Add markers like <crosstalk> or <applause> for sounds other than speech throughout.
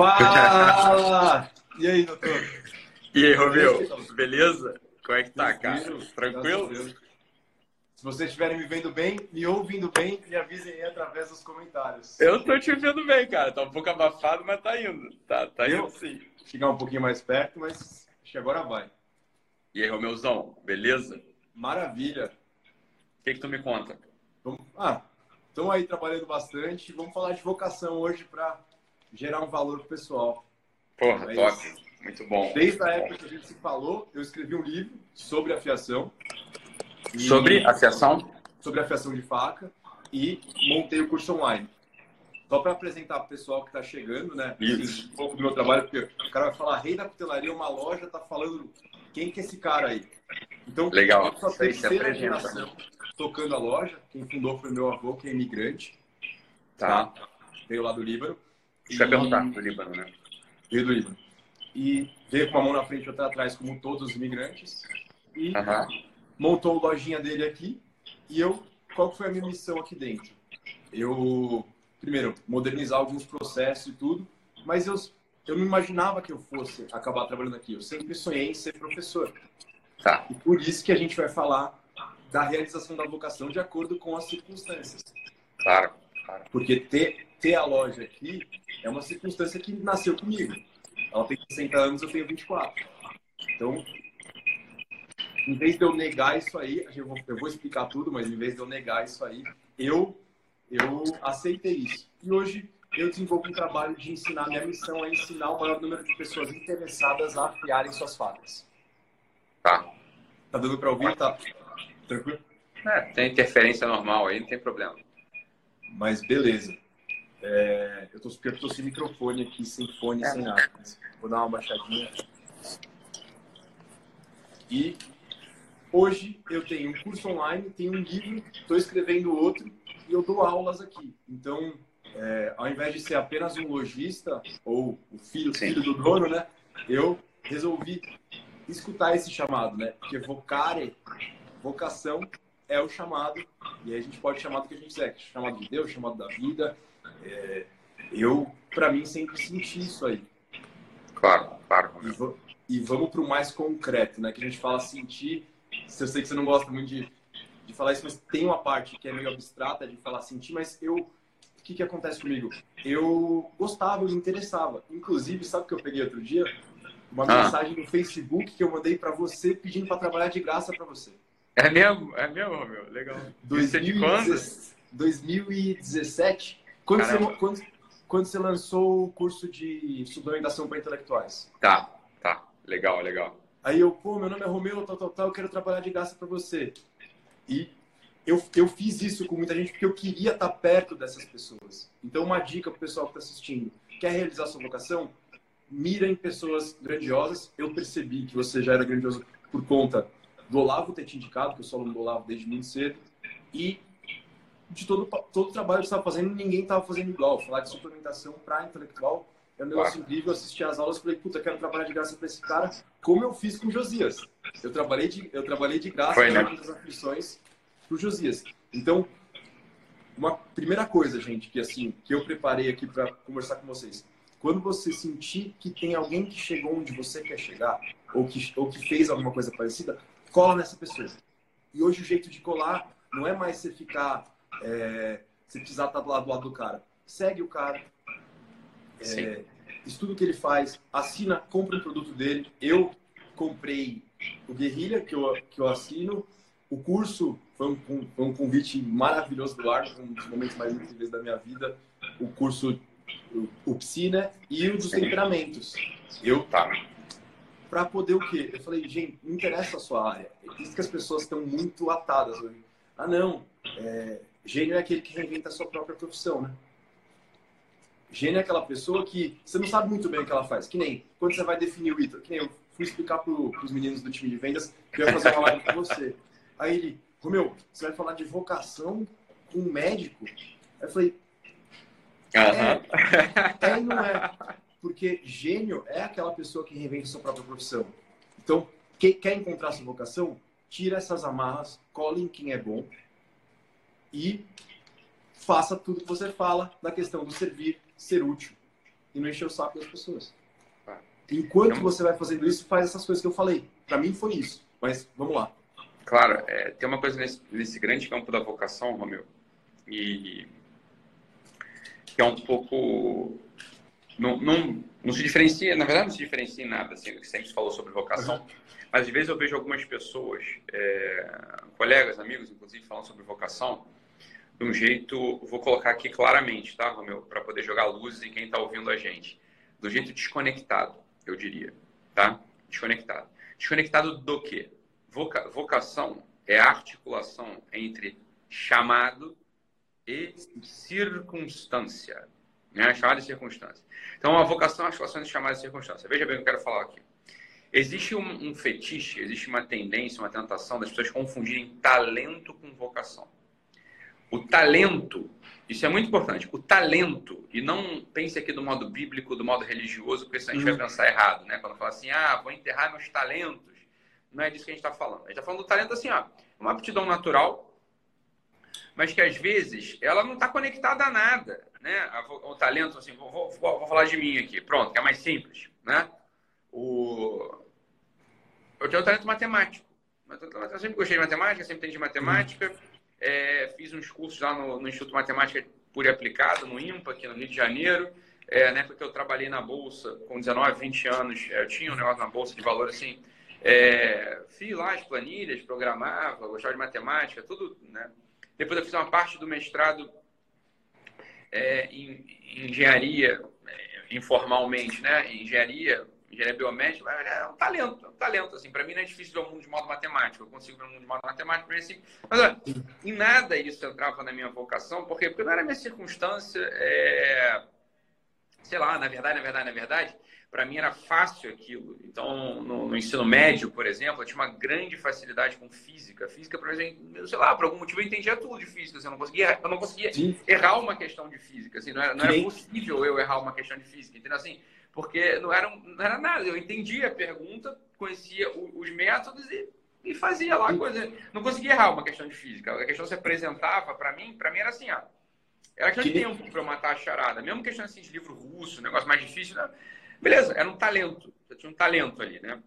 Fala! E aí, doutor? E aí, Romeu? Beleza? Como é que tá, cara? Tranquilo? Se vocês estiverem me vendo bem, me ouvindo bem, me avisem aí através dos comentários. Eu tô te vendo bem, cara. Tá um pouco abafado, mas tá indo. Tá, tá Eu? indo sim. Chegar um pouquinho mais perto, mas acho que agora vai. E aí, Romeuzão? Beleza? Maravilha. O que que tu me conta? Vamos... Ah, estamos aí trabalhando bastante. Vamos falar de vocação hoje para gerar um valor pro pessoal. Porra, É top. isso. Muito bom. Desde a época que a gente se falou, eu escrevi um livro sobre afiação. E- Sobre a fiação? sobre afiação de faca e montei o curso online. Só para apresentar para o pessoal que está chegando, né? Isso. Um pouco do meu trabalho, porque o cara vai falar rei da cutelaria, uma loja, tá falando quem que é esse cara aí. Então, Legal. eu sou a terceira geração tocando a loja. Quem fundou foi meu avô, que é imigrante, Tá. veio lá do Líbano. Eu E- perguntar do Líbano, né? Veio do Líbano. E veio com uma mão na frente e outra atrás, como todos os imigrantes. E montou a lojinha dele aqui e eu qual que foi a minha missão aqui dentro eu primeiro modernizar alguns processos e tudo mas eu eu não imaginava que eu fosse acabar trabalhando aqui eu sempre sonhei em ser professor Tá. e por isso que a gente vai falar da realização da vocação de acordo com as circunstâncias Claro. claro. porque ter ter a loja aqui é uma circunstância que nasceu comigo ela tem 60 anos eu tenho 24 então em vez de eu negar isso aí, eu vou, eu vou explicar tudo, mas em vez de eu negar isso aí, eu, eu aceitei isso. E hoje eu desenvolvo um trabalho de ensinar, minha missão é ensinar o maior número de pessoas interessadas a afiarem suas facas. Tá. Tá dando para ouvir? Tá tranquilo? É, tem interferência normal aí, não tem problema. Mas beleza. É, eu, tô, eu tô sem microfone aqui, sem fone, sem nada. Vou dar uma baixadinha. E hoje eu tenho um curso online, tenho um livro, estou escrevendo outro e eu dou aulas aqui. Então, é, ao invés de ser apenas um lojista ou o filho, filho do dono, né? Eu resolvi escutar esse chamado, né? Porque vocare, vocação é o chamado e aí a gente pode chamar do que a gente quiser, chamado de Deus, chamado da vida. É, eu, para mim, sempre senti isso aí. Claro, claro. E, e vamos para o mais concreto, né? Que a gente fala sentir. Eu sei que você não gosta muito de, de falar isso, mas tem uma parte que é meio abstrata de falar sentir, mas eu. O que, que acontece comigo? Eu gostava, eu me interessava. Inclusive, sabe o que eu peguei outro dia? Uma Ah. mensagem no Facebook que eu mandei para você pedindo para trabalhar de graça para você. É mesmo? É mesmo, Romeu? Legal. Isso é de quando? 2016 2017, quando você, quando, quando você lançou o curso de suplementação para intelectuais. Tá, tá. Legal, legal. Aí eu, pô, meu nome é Romeu, tal, tal, tal, eu quero trabalhar de graça para você. E eu, eu fiz isso com muita gente porque eu queria estar perto dessas pessoas. Então, uma dica pro pessoal que está assistindo: quer realizar sua vocação? Mira em pessoas grandiosas. Eu percebi que você já era grandioso por conta do Olavo ter te indicado, que eu sou aluno do Olavo desde muito cedo, e de todo, todo o trabalho que você estava fazendo, ninguém estava fazendo igual. Falar de suplementação para intelectual é um negócio Claro. incrível. Eu assisti às aulas e falei, puta, quero trabalhar de graça para esse cara, como eu fiz com o Josias. Eu trabalhei de, eu trabalhei de graça Foi, né? nas aflições pro Josias. Então, uma primeira coisa, gente, que assim, que eu preparei aqui para conversar com vocês. Quando você sentir que tem alguém que chegou onde você quer chegar, ou que, ou que fez alguma coisa parecida, cola nessa pessoa. E hoje o jeito de colar não é mais você ficar, é, você precisar estar do lado, do lado do cara. Segue o cara, é, estuda o que ele faz, assina, compra um produto dele. Eu comprei o Guerrilha, que eu, que eu assino. O curso foi um, um- foi um convite maravilhoso do Arno, um dos momentos mais incríveis da minha vida. O curso, o, o Psina e o dos temperamentos. Eu Tá. para poder o quê? Eu falei, gente, não interessa a sua área. É isso que as pessoas estão muito atadas hoje. Ah, não. É, gênio é aquele que reinventa a sua própria profissão, né? Gênio é aquela pessoa que você não sabe muito bem o que ela faz. Que nem quando você vai definir o item. Que nem eu fui explicar para os meninos do time de vendas que eu ia fazer uma live com você. Aí ele, Romeu, você vai falar de vocação com um médico? Aí eu falei, Aham. é e não é. Porque gênio é aquela pessoa que reinventa sua própria profissão. Então, quem quer encontrar sua vocação, tira essas amarras, cole em quem é bom e faça tudo que você fala da questão do servir, ser útil. e não encher o saco das pessoas. Enquanto então, você vai fazendo isso, faz essas coisas que eu falei. Para mim foi isso. Mas vamos lá. Claro, é, tem uma coisa nesse, nesse, grande campo da vocação, Romeu, e que é um pouco. Não, não, não se diferencia, na verdade, não se diferencia em nada, assim, que sempre se falou sobre vocação, uhum. mas às vezes eu vejo algumas pessoas, é, colegas, amigos, inclusive, falando sobre vocação, de um jeito, vou colocar aqui claramente, tá, Romeu, para poder jogar luzes em quem está ouvindo a gente, do jeito desconectado, eu diria, tá? Desconectado. Desconectado do quê? Voca, vocação é a articulação entre chamado e circunstância. Né? Chamado e circunstância. Então, a vocação é a articulação entre chamado e circunstância. Veja bem o que eu quero falar aqui. Existe um, um fetiche, existe uma tendência, uma tentação das pessoas confundirem talento com vocação. O talento, isso é muito importante. O talento, e não pense aqui do modo bíblico, do modo religioso, porque senão a gente vai uhum. pensar errado, né? Quando fala assim, ah, vou enterrar meus talentos. Não é disso que a gente está falando. A gente está falando do talento assim, ó, uma aptidão natural, mas que às vezes ela não está conectada a nada, né? O talento, assim, vou, vou, vou, falar de mim aqui, pronto, que é mais simples, né? O... Eu tenho um talento matemático. Eu sempre gostei de matemática, sempre entendi matemática. É, fiz uns cursos lá no, no, Instituto Matemática Pura e Aplicada, no IMPA, aqui no Rio de Janeiro. É, na época que eu trabalhei na Bolsa, com 19, 20 anos, é, eu tinha um negócio na Bolsa de valor assim. É, fiz lá as planilhas, programava, gostava de matemática, tudo, né? Depois eu fiz uma parte do mestrado é, em, em, engenharia, é, informalmente, né? Engenharia engenharia biomédica, é um talento, é um talento, assim, para mim não é difícil ver o mundo de modo matemático, eu consigo ver o mundo de modo matemático, para assim, mas olha, em nada isso entrava na minha vocação, por quê? Porque não era minha circunstância, é... sei lá, na verdade, na verdade, na verdade, para mim era fácil aquilo. Então, no, no, ensino médio, por exemplo, eu tinha uma grande facilidade com física. Física, por exemplo, sei lá, por algum motivo eu entendia tudo de física. Assim, eu não conseguia, eu não conseguia errar uma questão de física. Assim, não era, não era possível eu errar uma questão de física. Entendeu? Assim, porque não era, não era nada. Eu entendia a pergunta, conhecia os métodos e, e fazia lá a coisa. Não conseguia errar uma questão de física. A questão se apresentava para mim, para mim era assim, ó. Era questão de tempo para eu matar a charada. Mesmo questão assim de livro russo, negócio mais difícil, né? beleza, era um talento. Eu tinha um talento ali, né?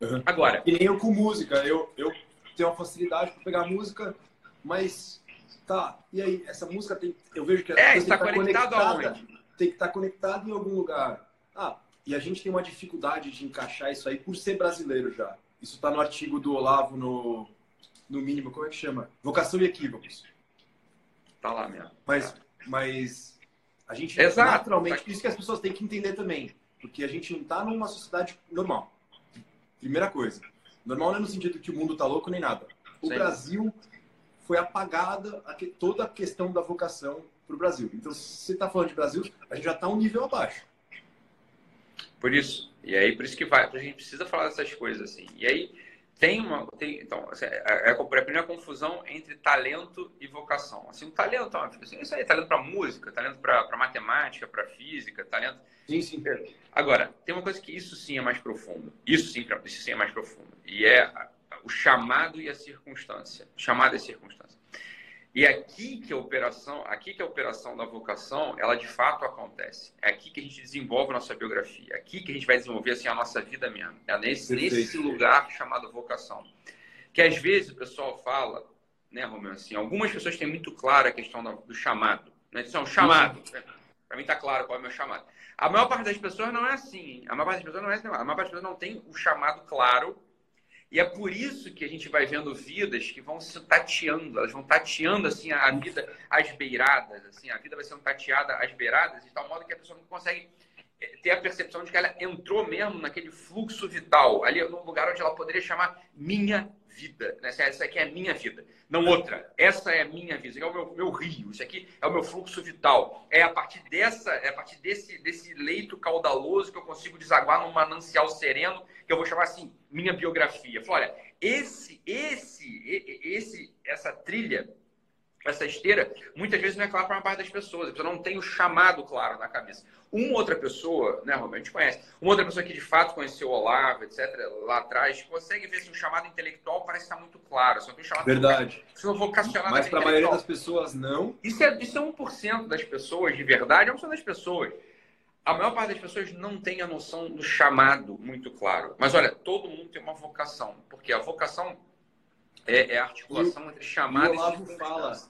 Uhum. Agora. E nem eu com música. Eu, eu tenho uma facilidade para pegar música, mas tá. E aí, essa música tem. Eu vejo que é, está conectado aonde? Tem que estar conectado em algum lugar. Ah, e a gente tem uma dificuldade de encaixar isso aí por ser brasileiro já. Isso está no artigo do Olavo, no, no mínimo, como é que chama? Vocação e equívocos. Tá lá mesmo. Mas, mas a gente Exato. naturalmente, isso que as pessoas têm que entender também, porque a gente não está numa sociedade normal. Primeira coisa. Normal não é no sentido que o mundo está louco nem nada. O Sim. Brasil foi apagada toda a questão da vocação para o Brasil. Então, se você está falando de Brasil, a gente já está um nível abaixo. Por isso. E aí, por isso que vai, a gente precisa falar dessas coisas assim. E aí, tem uma. Tem, então, assim, é, é, é a primeira confusão entre talento e vocação. Assim, o talento, assim, isso aí, talento para música, talento para matemática, para física, talento. Sim, sim. Agora, tem uma coisa que isso sim é mais profundo. Isso sim, isso sim é mais profundo. E é o chamado e a circunstância. Chamado e circunstância. E aqui que a operação, aqui que a operação da vocação, ela de fato acontece. É aqui que a gente desenvolve a nossa biografia, é aqui que a gente vai desenvolver assim a nossa vida mesmo. É nesse, nesse lugar chamado vocação. Que às vezes o pessoal fala, né, Romeu, assim, algumas pessoas têm muito claro a questão do chamado, né? Um chamado. Para mim está claro qual é o meu chamado. A maior parte das pessoas não é assim. A maior parte das pessoas não é assim. A maior parte das pessoas não tem o chamado claro e é por isso que a gente vai vendo vidas que vão se tateando, elas vão tateando assim a vida às beiradas, assim, a vida vai sendo tateada às beiradas, de tal modo que a pessoa não consegue eh, ter a percepção de que ela entrou mesmo naquele fluxo vital, ali no lugar onde ela poderia chamar minha vida. Né? Essa aqui é a minha vida, não outra. Essa é a minha vida, isso aqui é o meu, meu rio, isso aqui é o meu fluxo vital. É a partir dessa, é a partir desse, desse leito caudaloso que eu consigo desaguar num manancial sereno, que eu vou chamar assim, minha biografia. Olha, esse, esse, esse, essa trilha essa esteira, muitas vezes não é claro para uma parte das pessoas. A pessoa não tem o chamado claro na cabeça. Uma outra pessoa, né, Romero, a gente conhece, uma outra pessoa que de fato conheceu o Olavo, etc., lá atrás, consegue ver se um chamado intelectual parece estar muito claro. Só tem um chamado Verdade. Se eu vocacionar Mas para a maioria das pessoas, não. Isso é, isso é 1% das pessoas, de verdade, é 1% das pessoas. a maior parte das pessoas não tem a noção do chamado muito claro. Mas olha, todo mundo tem uma vocação, porque a vocação é, é a articulação entre chamado e. O Olavo fala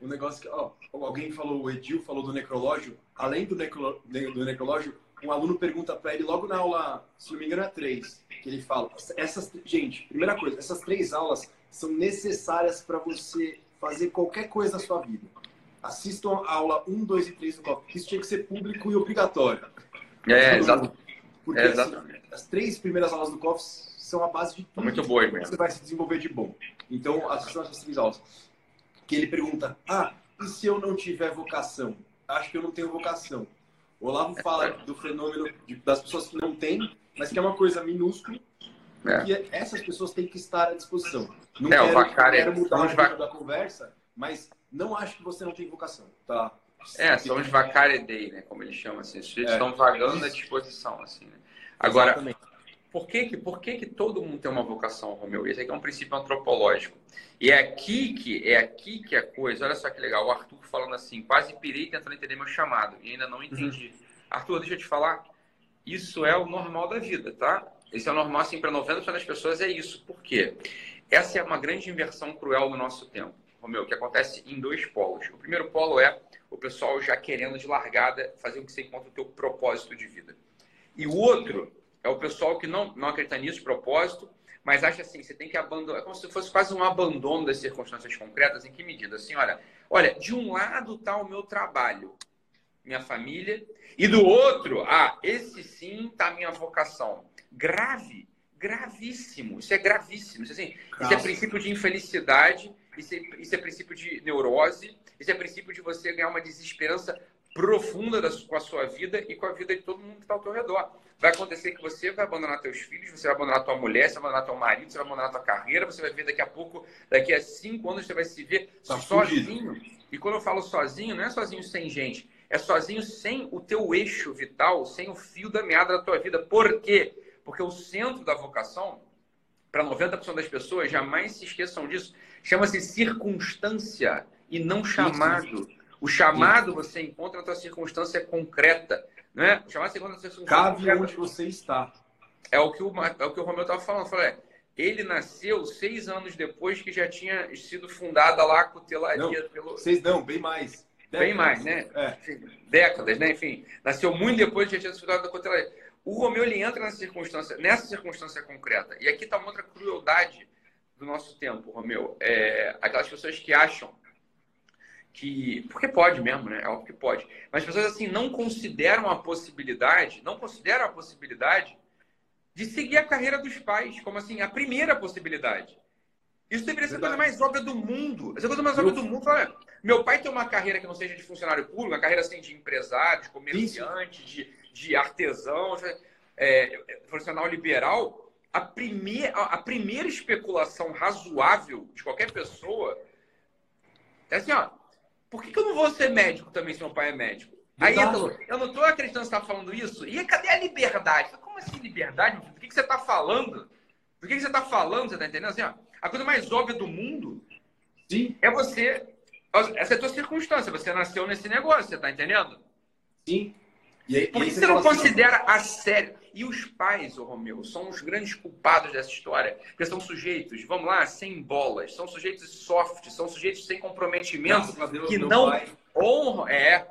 o negócio que. Ó, alguém falou, o Edil falou do necrológio. Além do, necro, do necrológio, um aluno pergunta para ele logo na aula, se não me engano, é três, que ele fala: essas, gente, primeira coisa, essas três aulas são necessárias para você fazer qualquer coisa na sua vida. Assistam a aula 1, 2 e 3 do COF. Isso tinha que ser público e obrigatório. É, exato. Porque é, assim, as três primeiras aulas do COF são a base de tudo. Muito mesmo. Você vai se desenvolver de bom. Então, assistam essas três aulas. Que ele pergunta: Ah, e se eu não tiver vocação? Acho que eu não tenho vocação. O Olavo fala do fenômeno de, das pessoas que não têm, mas que é uma coisa minúscula, é. que essas pessoas têm que estar à disposição. Não é, quero, o Vacari, quero mudar o vac... da conversa, mas não acho que você não tem vocação, tá? É, são os vacaredei, né? Como eles chamam assim. Os sujeitos é. estão vagando à disposição, assim, né? Agora, Exatamente. Por que, que, por que, que todo mundo tem uma vocação, Romeu? Esse aqui é um princípio antropológico. E é aqui que é aqui que a coisa. Olha só que legal. O Arthur falando assim, quase pirei tentando entender meu chamado. E ainda não entendi. Uhum. Arthur, deixa eu te falar. Isso é o normal da vida, tá? Esse é o normal, assim, para 90% das pessoas é isso. Por quê? Essa é uma grande inversão cruel do nosso tempo. Romeu, que acontece em dois polos. O primeiro polo é o pessoal já querendo de largada fazer o que você encontra o teu propósito de vida. E o outro é o pessoal que não, não acredita nisso, propósito, mas acha assim, você tem que abandonar, é como se fosse quase um abandono das circunstâncias concretas. Em que medida? Assim, olha, olha, de um lado está o meu trabalho, minha família, e do outro, ah, esse sim está a minha vocação. Grave, gravíssimo. Isso é gravíssimo. Isso, assim, isso é princípio de infelicidade isso é, isso é princípio de neurose, isso é princípio de você ganhar uma desesperança profunda da, com a sua vida e com a vida de todo mundo que está ao teu redor. Vai acontecer que você vai abandonar teus filhos, você vai abandonar tua mulher, você vai abandonar teu marido, você vai abandonar tua carreira, você vai ver daqui a pouco, daqui a cinco anos, você vai se ver tá sozinho. Fugido. E quando eu falo sozinho, não é sozinho sem gente, é sozinho sem o teu eixo vital, sem o fio da meada da tua vida. Por quê? Porque o centro da vocação, para 90% das pessoas, jamais se esqueçam disso, Chama-se circunstância e não chamado. O chamado você encontra na sua circunstância concreta. Não é? O chamado você encontra na sua circunstância Cabe concreta. onde você está. É o que o, é o, que o Romeu estava falando. Falei, é, ele nasceu seis anos depois que já tinha sido fundada lá a cutelaria. Não, pelo... Seis não, bem mais. Décadas. Bem mais, né? É. Décadas, né? Enfim, nasceu muito depois que já tinha sido fundada a cutelaria. O Romeu ele entra nessa circunstância, nessa circunstância concreta. E aqui está uma outra crueldade do nosso tempo, Romeu. É, aquelas pessoas que acham que. Porque pode mesmo, né? É óbvio que pode. Mas as pessoas assim não consideram a possibilidade, não consideram a possibilidade de seguir a carreira dos pais, como assim, a primeira possibilidade. Isso deveria ser a coisa mais óbvia do mundo. Essa é coisa mais óbvia do mundo. Olha, meu pai tem uma carreira que não seja de funcionário público, uma carreira assim, de empresário, de comerciante, de, de artesão, é, profissional liberal a, primeir, a primeira especulação razoável de qualquer pessoa é assim, ó, por que, que eu não vou ser médico também se meu pai é médico? Aí eu não estou acreditando que você está falando isso. E cadê a liberdade? Como assim liberdade? Do que, que você está falando? Do que, que você está falando? Você está entendendo? Assim, ó, a coisa mais óbvia do mundo Sim. é você. Essa é a tua circunstância. Você nasceu nesse negócio, você está entendendo? Sim. Aí, Por que você não assim, considera a sério? E os pais, ô Romeu, são os grandes culpados dessa história. Porque são sujeitos, vamos lá, sem bolas, são sujeitos soft, são sujeitos sem comprometimento, Deus, que não pai. honram, é,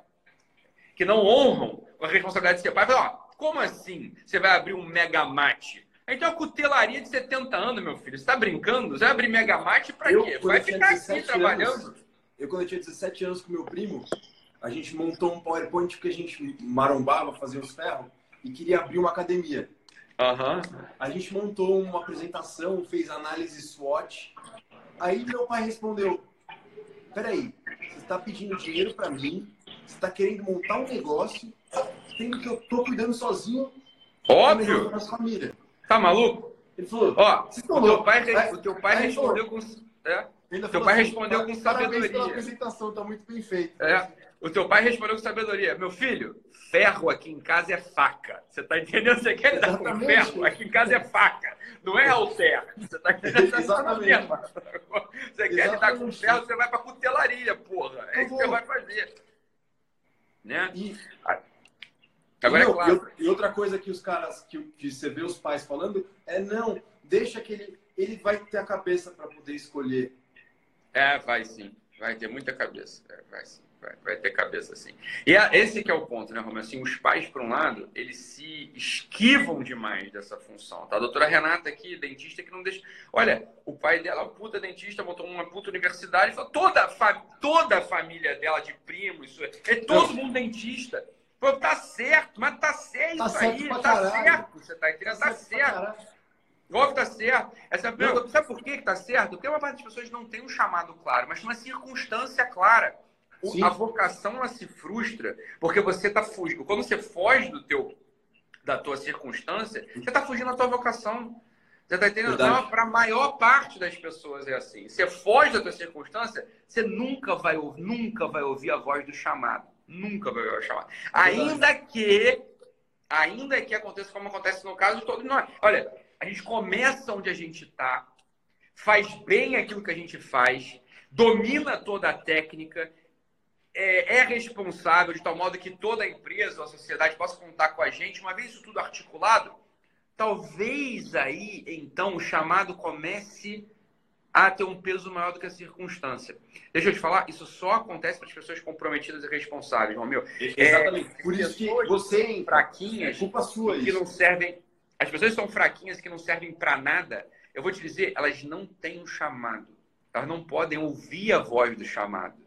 que não honram a responsabilidade de ser pai. Fala, ó, como assim você vai abrir um megamate? Então a cutelaria de 70 anos, meu filho. Você tá brincando? Você vai abrir megamate pra eu, quê? Vai ficar aqui trabalhando. Anos, eu, quando eu tinha 17 anos com meu primo, a gente montou um PowerPoint que a gente marombava, fazia os ferros e queria abrir uma academia. Uhum. A gente montou uma apresentação, fez análise SWOT. Aí meu pai respondeu: Peraí, você está pedindo dinheiro para mim, você está querendo montar um negócio, tendo que eu tô cuidando sozinho Óbvio. da família. Tá maluco? Ele falou: Ó, o teu pai, o teu pai respondeu com. É? Teu pai assim, respondeu com sabedoria. Pela apresentação, tá muito bem feito. É. O teu pai respondeu com sabedoria. Meu filho, ferro aqui em casa é faca. Você tá entendendo? Você quer lidar com ferro? Aqui em casa é faca. Não é alter. Você tá entendendo? Exatamente. Você quer lidar com ferro, você vai pra cutelaria, porra. É isso que você vai fazer. Né? E, Agora, não, é claro. E outra coisa que os caras, que, que você vê os pais falando, é não, deixa que ele, ele vai ter a cabeça para poder escolher. É, vai sim. Vai ter muita cabeça. É, vai sim. Vai, vai, ter cabeça assim. E a, esse que é o ponto, né, Romero? Assim, os pais, por um lado, eles se esquivam demais dessa função. Tá? A doutora Renata aqui, dentista, que não deixa... Olha, o pai dela, puta dentista, botou uma puta universidade, falou, toda, a fa... toda a família dela de primos, é todo mundo dentista. Pô, tá certo, mas tá certo tá isso certo aí, tá caralho. certo. Você tá entendendo? Tá, tá certo. Óbvio que tá certo. Essa pergunta, sabe por que, que tá certo? Porque uma parte das pessoas não tem um chamado claro, mas uma circunstância clara. Sim. A vocação ela se frustra porque você está fugindo. Quando você foge do teu, da tua circunstância, você está fugindo da tua vocação. Você está entendendo? Então, para a maior parte das pessoas é assim. Você foge da tua circunstância, você nunca vai, nunca vai ouvir a voz do chamado. Nunca vai ouvir o chamado. É ainda que, ainda que aconteça como acontece no caso de todos nós. Olha, a gente começa onde a gente está, faz bem aquilo que a gente faz, domina toda a técnica, é, é, responsável de tal modo que toda a empresa, a sociedade possa contar com a gente, uma vez isso tudo articulado, talvez aí, então, o chamado comece a ter um peso maior do que a circunstância. Deixa eu te falar, isso só acontece para as pessoas comprometidas e responsáveis, Romeu. Exatamente. É, Por isso que você fraquinhas, é culpa sua que isso. não servem. As pessoas são fraquinhas que não servem para nada. Eu vou te dizer, elas não têm um chamado. Elas não podem ouvir a voz do chamado.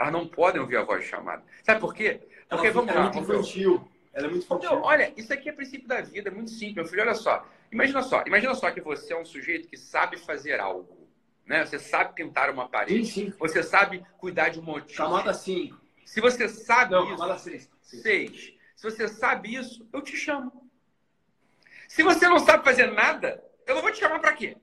Elas não podem ouvir a voz chamada. Sabe por quê? Porque ela vamos lá. É muito infantil. Ela é muito infantil. Então, olha, isso aqui é princípio da vida, é muito simples. Meu filho, olha só. Imagina só, imagina só que você é um sujeito que sabe fazer algo. Né? Você sabe pintar uma parede. Sim, sim. Você sabe cuidar de um motivo. Camada 5. Se você sabe não, isso. Camada 6. 6. Se você sabe isso, eu te chamo. Se você não sabe fazer nada, eu não vou te chamar para quê?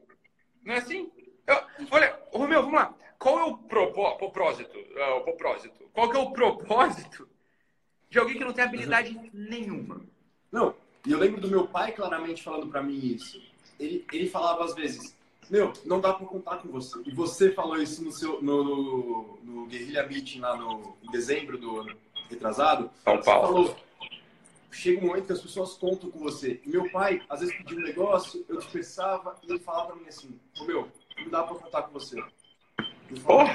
Não é assim? Eu, olha, Romeu, vamos lá. Qual é o propósito? É, o propósito? Qual que é o propósito de alguém que não tem habilidade uhum. nenhuma? Não, e eu lembro do meu pai claramente falando para mim isso. Ele, ele falava às vezes, meu, não dá para contar com você. E você falou isso no seu no, no, no Guerrilha Meeting lá no, em dezembro do ano retrasado. São Paulo. Falou, chega um momento que as pessoas contam com você. E meu pai, às vezes, pedia um negócio, eu dispersava e ele falava para mim assim, ô meu, não dá para contar com você. Eu falo,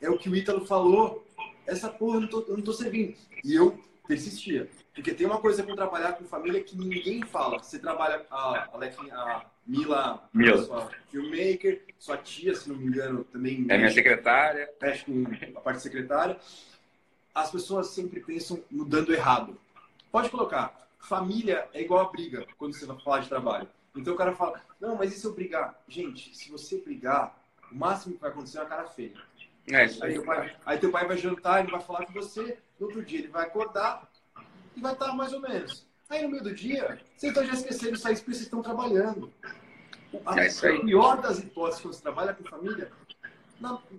é o que o Ítalo falou. Essa porra eu não, tô, eu não tô servindo. E eu persistia. Porque tem uma coisa com trabalhar com família que ninguém fala. Você trabalha a, a, a Mila, Mila. sua filmmaker, sua tia, se não me engano, também. É minha secretária. Mexe com a parte secretária. As pessoas sempre pensam no dando errado. Pode colocar. Família é igual a briga quando você vai falar de trabalho. Então o cara fala, não, mas e se eu brigar? Gente, se você brigar, o máximo que vai acontecer é uma cara feia. É isso aí. Aí teu, pai, aí teu pai vai jantar, ele vai falar com você, no outro dia ele vai acordar e vai estar mais ou menos. Aí no meio do dia, vocês estão já esquecendo isso aí porque vocês estão trabalhando. A, é a pior das hipóteses quando você trabalha com família,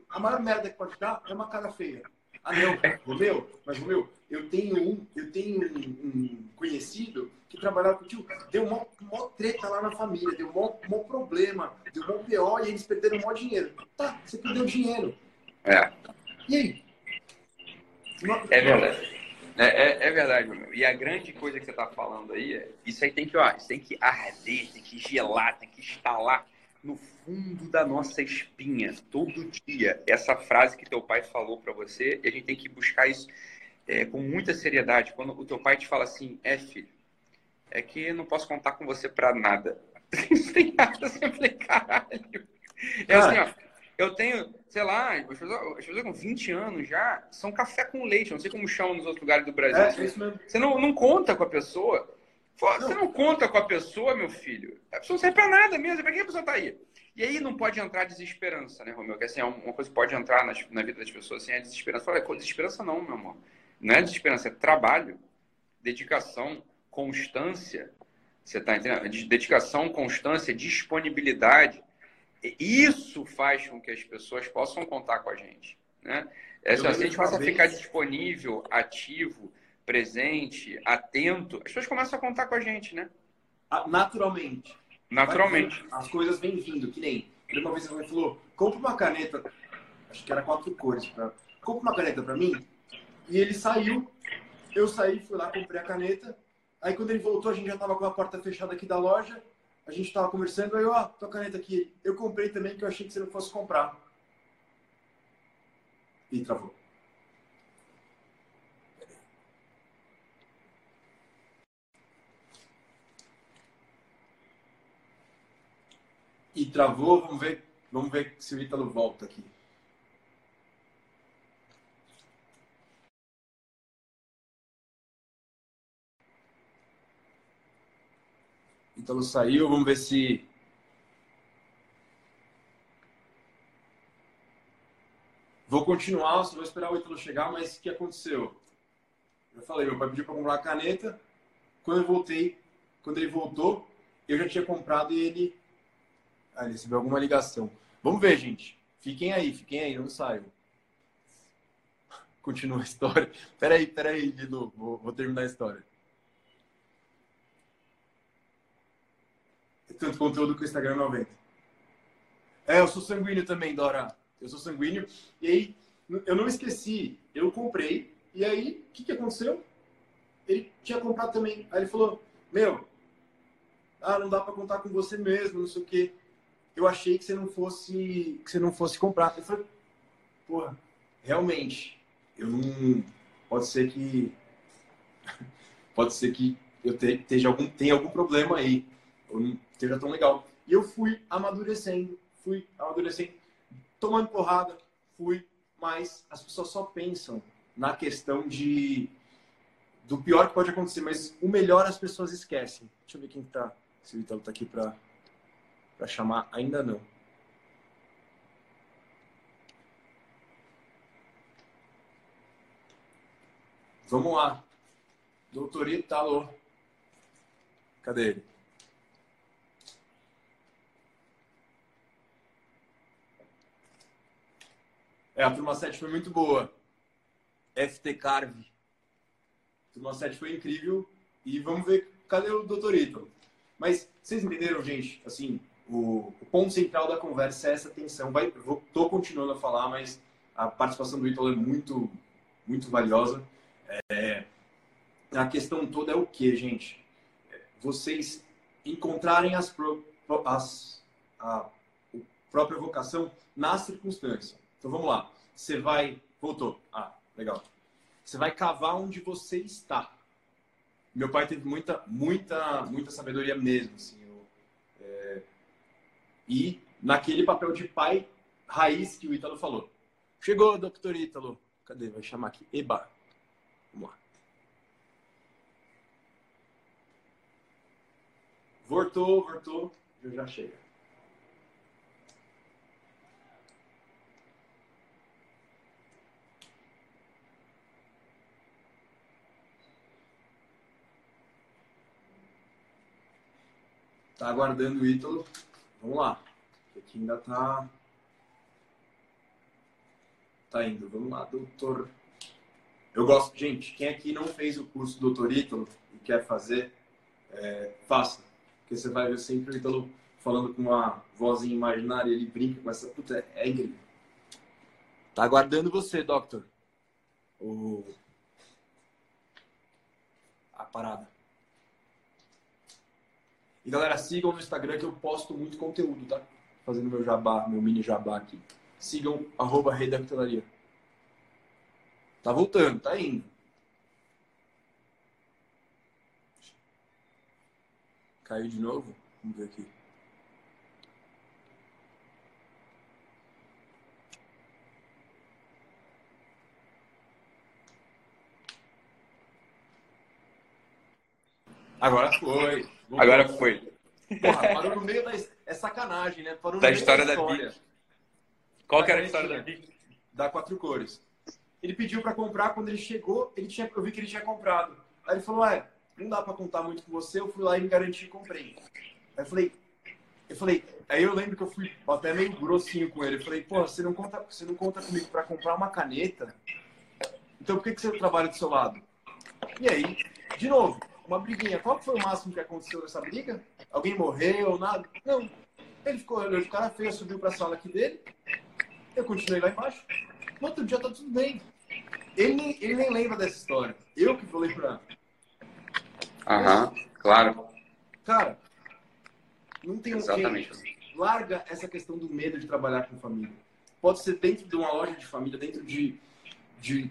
a maior merda que pode dar é uma cara feia. Ah, não, <laughs> Romeu, mas Romeu, eu tenho um, eu tenho um, conhecido que trabalhava com o tio, deu uma, uma treta lá na família, deu um um problema, deu um PO e eles perderam um dinheiro. Tá, você perdeu dinheiro. É. E aí? É verdade. É, é, é, verdade, meu. E a grande coisa que você está falando aí é isso aí tem que, ó, tem que arder, tem que gelar, tem que instalar no fundo da nossa espinha, todo dia, essa frase que teu pai falou para você, e a gente tem que buscar isso é, com muita seriedade. Quando o teu pai te fala assim, é filho, é que eu não posso contar com você para nada. <laughs> Tem nada, eu falei, caralho. É assim, ó, eu tenho, sei lá, as pessoas com 20 anos já são café com leite, não sei como chamam nos outros lugares do Brasil. É, isso mesmo. Você não, não conta com a pessoa. Você não conta com a pessoa, meu filho. A pessoa não serve pra nada mesmo. Pra que a pessoa tá aí? E aí não pode entrar desesperança, né, Romeu? Que assim, é uma coisa que pode entrar nas, na vida das pessoas assim, é desesperança. Fala, desesperança não, meu amor. Não é desesperança, é trabalho, dedicação, constância. Você tá entendendo? Dedicação, constância, disponibilidade. Isso faz com que as pessoas possam contar com a gente. Né? É, se a gente possa ficar disponível, ativo, presente, atento, as pessoas começam a contar com a gente, né? Ah, naturalmente. Naturalmente. As coisas vêm vindo, que nem. Uma vez a mãe falou: compra uma caneta, acho que era quatro cores, pra... compra uma caneta para mim. E ele saiu, eu saí, fui lá, comprei a caneta. Aí quando ele voltou, a gente já tava com a porta fechada aqui da loja. A gente tava conversando, aí, ó, tua caneta aqui. Eu comprei também, que eu achei que você não fosse comprar. E travou. E travou, vamos ver, vamos ver se o Ítalo volta aqui. Ítalo saiu, vamos ver se. Vou continuar, vou esperar o Ítalo chegar, mas o que aconteceu? Eu falei, meu pai pediu para comprar a caneta. Quando eu voltei, quando ele voltou, eu já tinha comprado e ele ah, ele recebeu alguma ligação. Vamos ver, gente. Fiquem aí, fiquem aí, não saiam. Continua a história. Peraí, peraí, Dilu. Vou, vou terminar a história. Tanto conteúdo que o Instagram não aguenta. É, eu sou sanguíneo também, Dora. Eu sou sanguíneo. E aí, eu não esqueci. Eu comprei. E aí, o que, que aconteceu? Ele tinha comprado também. Aí ele falou: Meu, ah, não dá para contar com você mesmo, não sei o quê eu achei que você não fosse que você não fosse comprar. Eu falei, porra, realmente, eu não pode ser que <laughs> pode ser que eu esteja algum tenha algum problema aí, não esteja tão legal. E eu fui amadurecendo, fui amadurecendo, tomando porrada, fui, mas as pessoas só pensam na questão de do pior que pode acontecer, mas o melhor as pessoas esquecem. Deixa eu ver quem tá. Se o Italo tá aqui para para chamar, ainda não. Vamos lá. Doutor Italo. Cadê ele? É, a turma 7 foi muito boa. FT Carve. A turma 7 foi incrível. E vamos ver, cadê o doutor Ítalo? Mas vocês entenderam, gente? Assim, o, o, ponto central da conversa é essa tensão. Vai, vou, tô continuando a falar, mas a participação do Ítalo é muito, muito valiosa. É, a questão toda é o que, gente? Vocês encontrarem as, as, a, a própria vocação na circunstância. Então vamos lá. Você vai. Voltou. Ah, legal. Você vai cavar onde você está. Meu pai teve muita, muita, muita sabedoria mesmo. Assim. Eu, é, e naquele papel de pai raiz que o Ítalo falou. Chegou, doutor Ítalo. Cadê? Vai chamar aqui. Eba. Vamos lá. Voltou, voltou. Já já chega. Tá aguardando o Ítalo. Vamos lá. Aqui ainda tá. Tá indo. Vamos lá, doutor. Eu gosto, gente, quem aqui não fez o curso doutor Ítalo e quer fazer, é, faça. Porque você vai ver sempre o Ítalo falando com uma vozinha imaginária, ele brinca com essa. Puta, é incrível. Tá aguardando você, doctor. O... A parada. E galera, sigam no Instagram que eu posto muito conteúdo, tá? Fazendo meu jabá, meu mini jabá aqui. Sigam arroba da Tá voltando, tá indo. Caiu de novo? Vamos ver aqui. Agora foi. Agora foi. Porra, parou no meio da. É sacanagem, né? Parou da história da, história. da Qual que era a história da Bi? Da Quatro Cores. Ele pediu para comprar, quando ele chegou, ele tinha, eu vi que ele tinha comprado. Aí ele falou, ué, não dá para contar muito com você, eu fui lá e me garanti e comprei. Aí eu falei, eu falei, aí eu lembro que eu fui até meio grossinho com ele. Eu falei, pô, você não conta, você não conta comigo para comprar uma caneta? Então por que, que você trabalha do seu lado? E aí, de novo, uma briguinha. Qual foi o máximo que aconteceu nessa briga? Alguém morreu, nada? Não. Ele ficou olhando, o cara fez, subiu para a sala aqui dele. Eu continuei lá embaixo. No outro dia tá tudo bem. Ele nem, ele nem lembra dessa história. Eu que falei pra. Aham, claro. Cara, não tem Exatamente. quê. Larga essa questão do medo de trabalhar com família. Pode ser dentro de uma loja de família, dentro de, de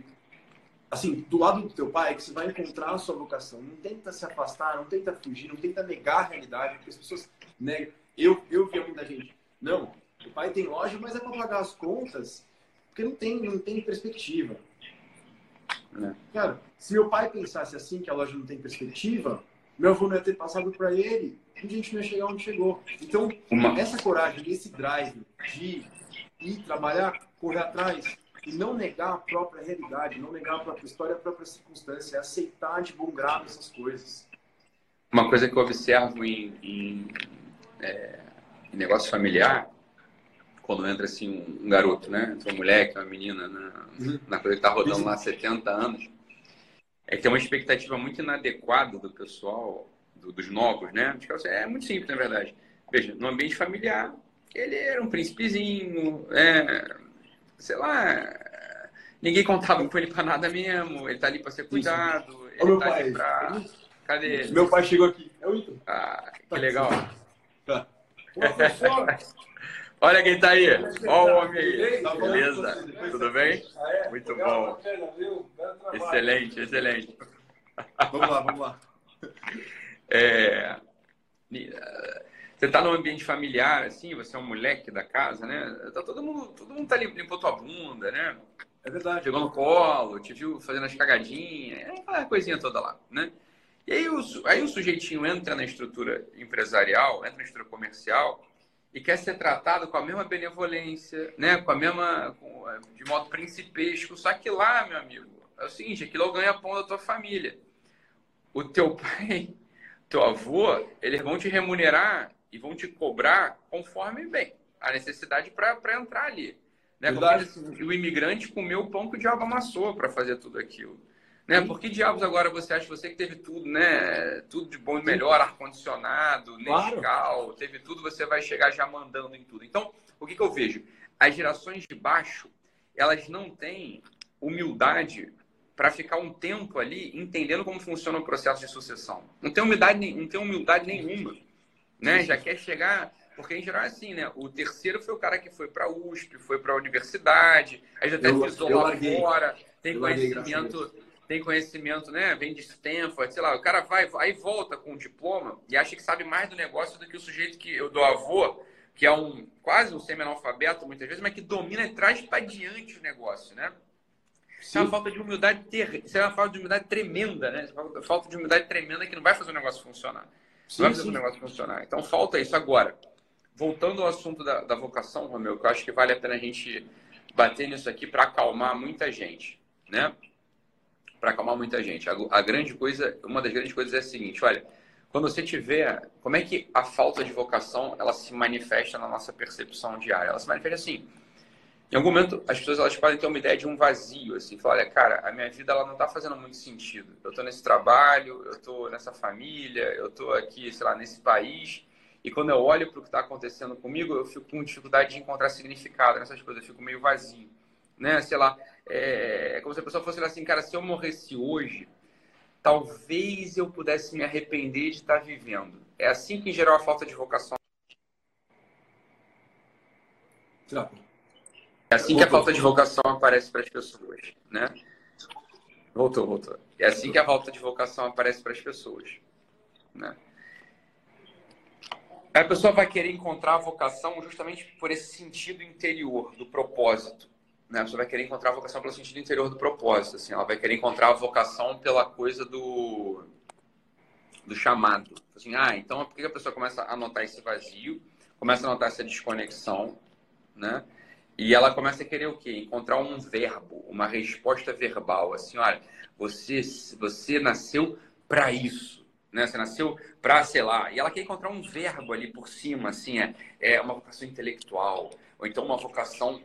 assim, do lado do teu pai, que você vai encontrar a sua vocação. Não tenta se afastar, não tenta fugir, não tenta negar a realidade, porque as pessoas negam. Eu, eu via muita gente. Não, o pai tem loja, mas é para pagar as contas, porque não tem, não tem perspectiva. É. Cara, se meu pai pensasse assim, que a loja não tem perspectiva, meu avô não ia ter passado para ele e a gente não ia chegar onde chegou. Então, Uma... essa coragem, esse drive de ir trabalhar, correr atrás e não negar a própria realidade, não negar a própria história, a própria circunstância, é aceitar de bom grado essas coisas. Uma coisa que eu observo em, em, é, em negócio familiar quando entra assim um, garoto, né? Entra um moleque, uma menina na, uhum. na coisa que tá rodando lá há 70 anos, é que tem uma expectativa muito inadequada do pessoal, do, dos novos, né? É muito simples, na verdade. Veja, no ambiente familiar, ele era um príncipezinho, é, sei lá, ninguém contava com ele para nada mesmo, ele tá ali para ser cuidado, ele meu tá pai, ali pra... Cadê ele? Meu pai chegou aqui, é o Ito. Ah, que legal. Tá. Professor, <laughs> Olha quem tá aí. Olha o homem aí. Beleza? Tudo bem? Muito bom. Excelente, excelente. Vamos lá, vamos lá. <laughs> É... Você tá num ambiente familiar, assim, você é um moleque da casa, né? Tá todo mundo, todo mundo tá limpou tua bunda, né? É verdade. Pegou no colo, te viu fazendo as cagadinhas, é aquela coisinha toda lá, né? E aí o, aí o sujeitinho entra na estrutura empresarial, entra na estrutura comercial, e quer ser tratado com a mesma benevolência, né? com a mesma, com, de modo principesco. Só que lá, meu amigo, é o seguinte, aquilo é o ganha-pão da tua família. O teu <laughs> pai, teu avô, eles vão te remunerar e vão te cobrar conforme, bem, a necessidade para entrar ali. Né? O imigrante comeu o pão que o diabo amassou para fazer tudo aquilo. Né? Por que diabos agora você acha, você que teve tudo, né? Tudo de bom e melhor, ar-condicionado, claro. teve tudo, você vai chegar já mandando em tudo. Então, o que, que eu vejo? As gerações de baixo, elas não têm humildade para ficar um tempo ali entendendo como funciona o processo de sucessão. Não tem humildade, não tem humildade nenhuma. Né? Já quer chegar porque em geral é assim, né? O terceiro foi o cara que foi para a USP, foi para a universidade, aí já até pisou lá fora, tem conhecimento, tem conhecimento, né? Vem de Stanford, sei lá, o cara vai, aí volta com um diploma e acha que sabe mais do negócio do que o sujeito que eu do avô, que é um quase um semi-analfabeto muitas vezes, mas que domina e traz para diante o negócio, né? Isso é uma falta de humildade ter... Isso é uma falta de humildade tremenda, né? É uma falta de humildade tremenda que não vai fazer o negócio funcionar. Sim, vai fazer sim. o negócio funcionar. Então falta isso agora. Voltando ao assunto da, da vocação, Romeu, que eu acho que vale a pena a gente bater nisso aqui para acalmar muita gente, né? para acalmar muita gente. A, a, grande coisa, uma das grandes coisas é a seguinte, olha, quando você tiver, como é que a falta de vocação ela se manifesta na nossa percepção diária? Ela se manifesta assim. Em algum momento, as pessoas elas podem ter uma ideia de um vazio, assim, falar, olha, cara, a minha vida ela não está fazendo muito sentido. Eu estou nesse trabalho, eu estou nessa família, eu estou aqui, sei lá, nesse país. E quando eu olho para o que está acontecendo comigo, eu fico com dificuldade de encontrar significado nessas coisas, eu fico meio vazio né? Sei lá, é, é como se a pessoa fosse assim, cara, se eu morresse hoje, talvez eu pudesse me arrepender de estar vivendo. É assim que, em geral, a falta de vocação. É assim que a falta de vocação aparece para as pessoas, né? Voltou, voltou. É assim que a falta de vocação aparece para as pessoas, né? A pessoa vai querer encontrar a vocação justamente por esse sentido interior do propósito né? A pessoa vai querer encontrar a vocação pelo sentido interior do propósito, assim, ela vai querer encontrar a vocação pela coisa do do chamado. Assim, ah, então por que a pessoa começa a notar esse vazio, começa a notar essa desconexão, né? E ela começa a querer o quê? Encontrar um verbo, uma resposta verbal, assim, olha, você você nasceu para isso, né? Você nasceu para, sei lá, e ela quer encontrar um verbo ali por cima, assim, é, é uma vocação intelectual, ou então uma vocação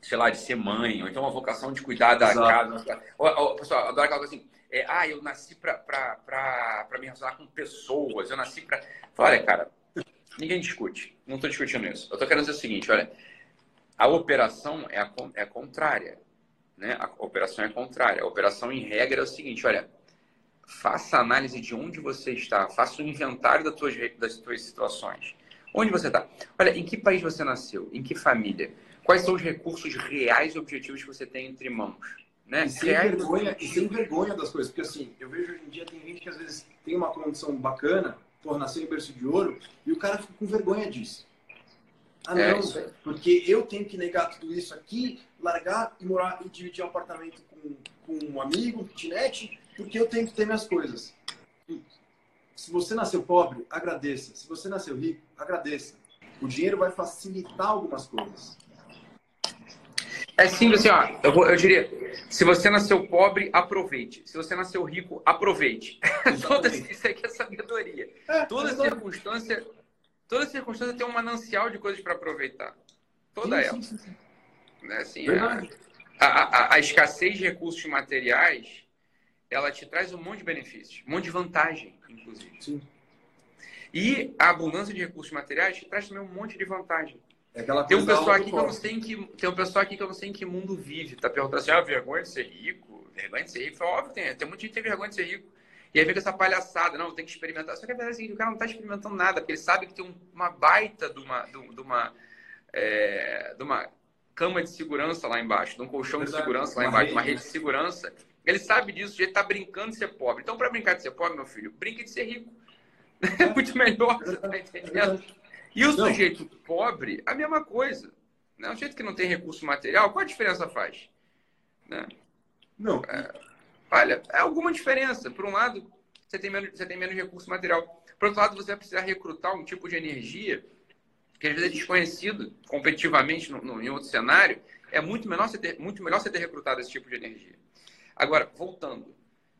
sei lá, de ser mãe, ou então uma vocação de cuidar da Exato. casa. Ou, ou, pessoal, adoro aquela coisa assim, é, ah, eu nasci para me relacionar com pessoas, eu nasci para. Olha, cara, ninguém discute, não estou discutindo isso. Eu estou querendo dizer o seguinte, olha, a operação é, a, é contrária, né? A operação é contrária. A operação, em regra, é o seguinte, olha, faça a análise de onde você está, faça o inventário das tuas, das situações. Onde você está? Olha, em que país você nasceu? Em que família? Quais são os recursos reais e objetivos que você tem entre mãos? Né? E, sem vergonha, e sem vergonha das coisas. Porque assim, eu vejo hoje em dia tem gente que às vezes tem uma condição bacana, por nascer em berço de ouro, e o cara fica com vergonha disso. Ah, é não, é porque eu tenho que negar tudo isso aqui, largar e morar e dividir um apartamento com, com um amigo, kitnet, porque eu tenho que ter minhas coisas. Se você nasceu pobre, agradeça. Se você nasceu rico, agradeça. O dinheiro vai facilitar algumas coisas. É simples assim, ó. Eu, vou, eu diria, se você nasceu pobre, aproveite. Se você nasceu rico, aproveite. <laughs> toda, isso aqui é sabedoria. É, toda circunstância, toda circunstância tem um manancial de coisas para aproveitar. Toda sim, ela. Sim, sim. Né, assim, a, a, a, a, escassez de recursos materiais, ela te traz um monte de benefícios, um monte de vantagem, inclusive. Sim. E a abundância de recursos materiais te traz também um monte de vantagem. É tem um pessoal aqui que eu não sei em que tem um pessoal aqui que eu não sei em que mundo vive. Tá perguntando assim, ah, vergonha de ser rico, vergonha de ser rico. Óbvio, tem, tem muita gente que tem vergonha de ser rico. E aí vem com essa palhaçada, não, tem que experimentar. Só que a verdade é assim, o cara não está experimentando nada, porque ele sabe que tem um, uma baita de uma, de, de uma, é, de uma cama de segurança lá embaixo, de um colchão de segurança lá embaixo, uma rede de segurança. Ele sabe disso, ele está brincando de ser pobre. Então, para brincar de ser pobre, meu filho, brinque de ser rico. <laughs> É muito melhor, você tá entendendo? E o sujeito pobre, a mesma coisa. Né? O sujeito que não tem recurso material, qual a diferença faz? Né? Não. É, olha, é alguma diferença. Por um lado, você tem, menos, você tem menos recurso material. Por outro lado, você vai precisar recrutar um tipo de energia que às vezes é desconhecido competitivamente no, no, em outro cenário. É muito, menor você ter, muito melhor você ter recrutado esse tipo de energia. Agora, voltando.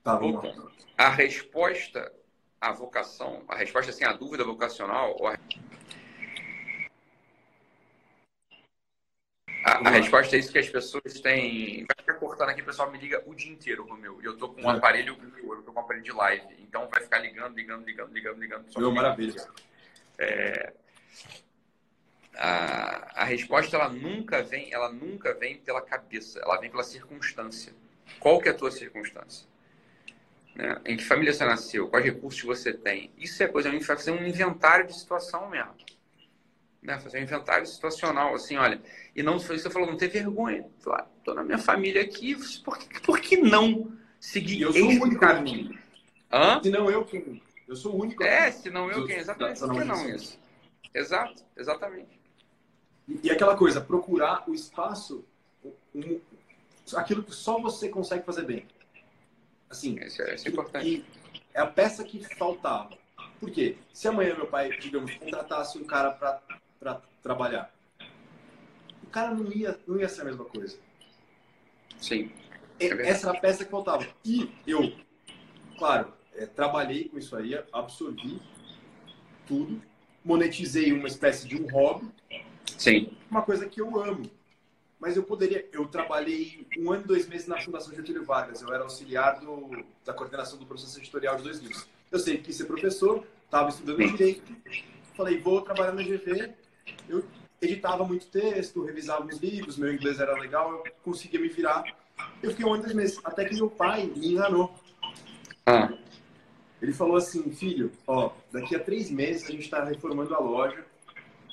Tá, voltando. A resposta à vocação, a resposta assim, à dúvida vocacional, ou a A, a, resposta é isso que as pessoas têm. Vai ficar cortando aqui, o pessoal me liga o dia inteiro, Romeu. E eu tô com um aparelho, eu tô com um aparelho de live. Então vai ficar ligando, ligando, ligando, ligando, ligando. Meu, maravilha. É... A, a resposta ela nunca vem, ela nunca vem pela cabeça, ela vem pela circunstância. Qual que é a tua circunstância? Né? Em que família você nasceu? Quais recursos você tem? Isso é coisa, a gente vai fazer um inventário de situação mesmo né? Fazer um inventário situacional, assim, olha. E não foi isso que você falou, não ter vergonha. Falar, tô na minha família aqui, por que, por que não seguir eu sou o único caminho? Hã? Se não eu quem? Eu sou o único. É, se não eu quem? Exatamente. Por que não isso? Exato, exatamente. E, e aquela coisa, procurar o espaço, um, aquilo que só você consegue fazer bem. Assim, isso é, isso é importante. E é a peça que faltava. Por quê? Se amanhã meu pai, digamos, contratasse um cara para para trabalhar. O cara não ia, não ia ser a mesma coisa. Sim. É Essa era a peça que faltava. E eu, claro, é, trabalhei com isso aí, absorvi tudo, monetizei uma espécie de um hobby. Sim. Uma coisa que eu amo. Mas eu poderia. Eu trabalhei um ano e dois meses na Fundação Getúlio Vargas. Eu era auxiliar do, da coordenação do processo editorial de dois livros. Eu sempre quis ser professor, estava estudando direito. Falei, vou trabalhar na GV eu editava muito texto, revisava os livros, meu inglês era legal, eu conseguia me virar. Eu fiquei um ano, dois meses, até que meu pai me enganou. Ah. Ele falou assim, filho, ó, daqui a três meses a gente está reformando a loja